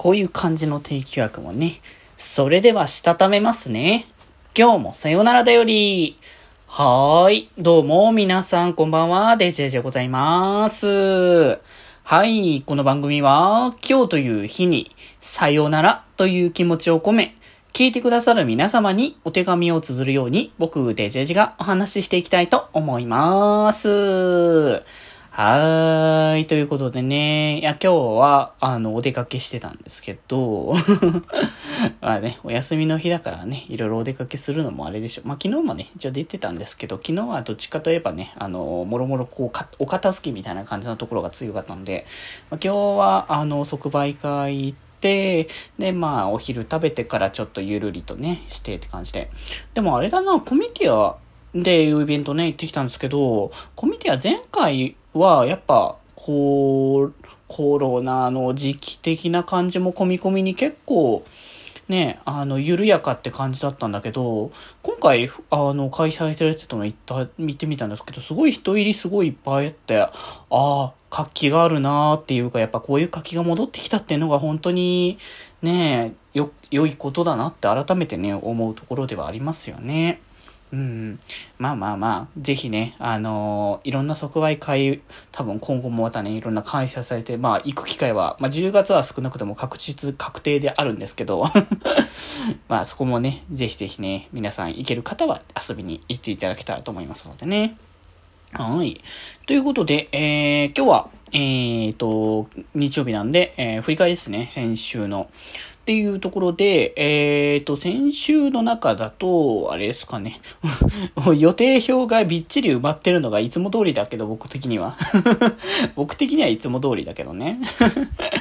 こういう感じの定期枠もね。それでは、したためますね。今日もさよならだより。はーい。どうも、皆さん、こんばんは。デジェジでございます。はい。この番組は、今日という日に、さよならという気持ちを込め、聞いてくださる皆様にお手紙を綴るように、僕、デジェジがお話ししていきたいと思います。はーい。ということでね、いや、今日は、あの、お出かけしてたんですけど、まあね、お休みの日だからね、いろいろお出かけするのもあれでしょ。まあ昨日もね、一応出てたんですけど、昨日はどっちかといえばね、あの、もろもろこうか、お片付けみたいな感じのところが強かったんで、まあ、今日は、あの、即売会行って、で、まあ、お昼食べてからちょっとゆるりとね、してって感じで。でもあれだな、コミティアでいうイベントね、行ってきたんですけど、コミティア前回は、やっぱ、こう、コロナの時期的な感じも込み込みに結構、ね、あの、緩やかって感じだったんだけど、今回、あの、開催されてたの行った、見てみたんですけど、すごい人入りすごいいっぱいあって、ああ、活気があるなーっていうか、やっぱこういう活気が戻ってきたっていうのが本当に、ね、よ、良いことだなって改めてね、思うところではありますよね。うん。まあまあまあ、ぜひね、あのー、いろんな即売会、多分今後もまたね、いろんな開催されて、まあ行く機会は、まあ10月は少なくとも確実、確定であるんですけど、まあそこもね、ぜひぜひね、皆さん行ける方は遊びに行っていただけたらと思いますのでね。はい。ということで、えー、今日は、えーと、日曜日なんで、えー、振り返りですね、先週の。っていうところで、え、ー、と、先週の中だと、あれですかね。予定表がびっちり埋まってるのがいつも通りだけど、僕的には。僕的にはいつも通りだけどね。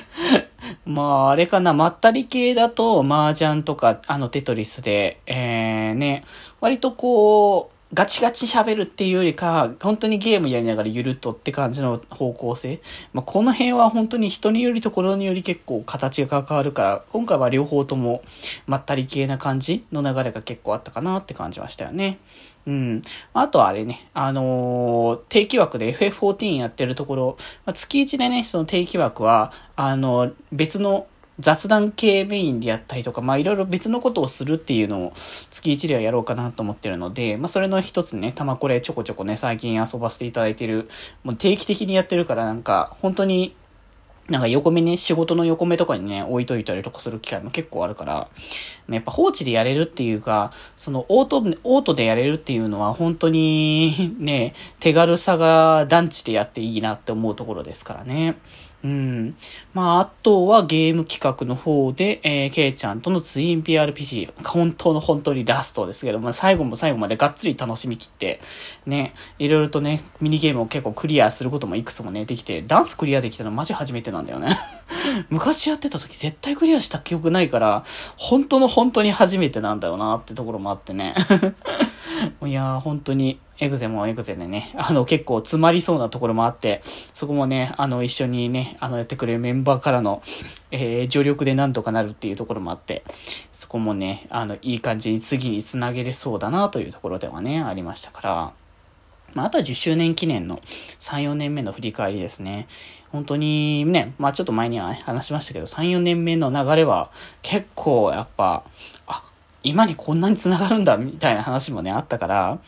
まあ、あれかな、まったり系だと、麻雀とか、あの、テトリスで、えー、ね、割とこう、ガチガチ喋るっていうよりか、本当にゲームやりながらゆるっとって感じの方向性。まあ、この辺は本当に人によりところにより結構形が変わるから、今回は両方ともまったり系な感じの流れが結構あったかなって感じましたよね。うん。あとはあれね、あのー、定期枠で FF14 やってるところ、まあ、月1でね、その定期枠は、あのー、別の雑談系メインでやったりとか、まあいろいろ別のことをするっていうのを月1ではやろうかなと思ってるので、まあそれの一つね、たまこれちょこちょこね、最近遊ばせていただいてる、もう定期的にやってるからなんか、本当になんか横目ね、仕事の横目とかにね、置いといたりとかする機会も結構あるから、やっぱ放置でやれるっていうか、そのオート、オートでやれるっていうのは本当にね、手軽さが団地でやっていいなって思うところですからね。うん。まあ、あとはゲーム企画の方で、えー、ケイちゃんとのツイン PRPG、本当の本当にラストですけど、まあ、最後も最後までがっつり楽しみきって、ね、いろいろとね、ミニゲームを結構クリアすることもいくつもね、できて、ダンスクリアできたのマジ初めてなんだよね。昔やってた時絶対クリアした記憶ないから、本当の本当に初めてなんだよなってところもあってね。いやー、本当に、エグゼもエグゼでね、あの、結構詰まりそうなところもあって、そこもね、あの、一緒にね、あの、やってくれるメンバーからの、えー、助力でなんとかなるっていうところもあって、そこもね、あの、いい感じに次につなげれそうだなというところではね、ありましたから、まあ、あとは10周年記念の3、4年目の振り返りですね。本当にね、まあちょっと前には、ね、話しましたけど、3、4年目の流れは結構やっぱ、あ、今にこんなに繋がるんだ、みたいな話もね、あったから、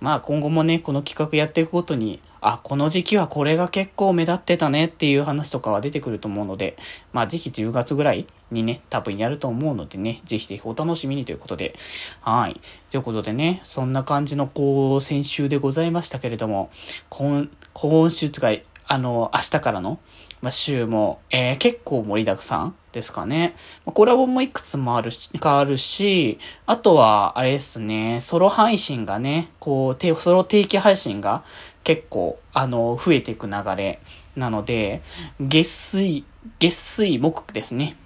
まあ今後もね、この企画やっていくことに、あ、この時期はこれが結構目立ってたねっていう話とかは出てくると思うので、まあぜひ10月ぐらいにね、多分やると思うのでね、ぜひぜひお楽しみにということで、はい。ということでね、そんな感じのこう、先週でございましたけれども、今、今週とか、あの、明日からの、まあ、週も、えー、結構盛りだくさんですかね。まコラボもいくつもあるし、変わるし、あとは、あれですね、ソロ配信がね、こう、ソロ定期配信が結構、あの、増えていく流れなので、月水、月水木ですね。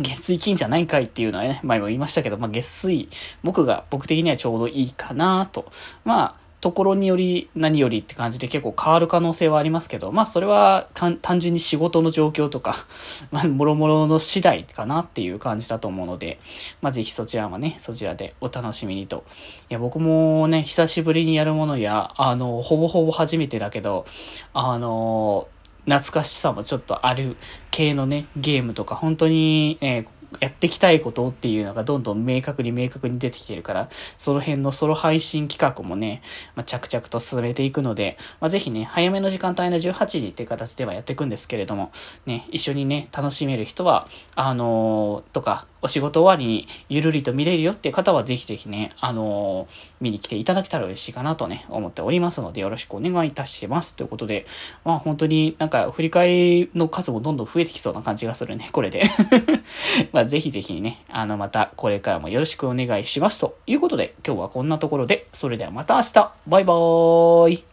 月水金じゃないんかいっていうのはね、前も言いましたけど、まあ、月水木が僕的にはちょうどいいかなと。まあ、ところにより何よりって感じで結構変わる可能性はありますけど、まあそれは単純に仕事の状況とか、まあもろもろの次第かなっていう感じだと思うので、まあぜひそちらはね、そちらでお楽しみにと。いや僕もね、久しぶりにやるものや、あの、ほぼほぼ初めてだけど、あの、懐かしさもちょっとある系のね、ゲームとか、本当に、えーやっていきたいことっていうのがどんどん明確に明確に出てきてるから、その辺のソロ配信企画もね、まあ、着々と進めていくので、まあ、ぜひね、早めの時間帯の18時っていう形ではやっていくんですけれども、ね、一緒にね、楽しめる人は、あのー、とか、お仕事終わりにゆるりと見れるよっていう方はぜひぜひね、あのー、見に来ていただけたら嬉しいかなとね、思っておりますのでよろしくお願いいたします。ということで、まあ本当になんか振り返りの数もどんどん増えてきそうな感じがするね、これで。まあぜひぜひね、あのまたこれからもよろしくお願いします。ということで今日はこんなところで、それではまた明日バイバーイ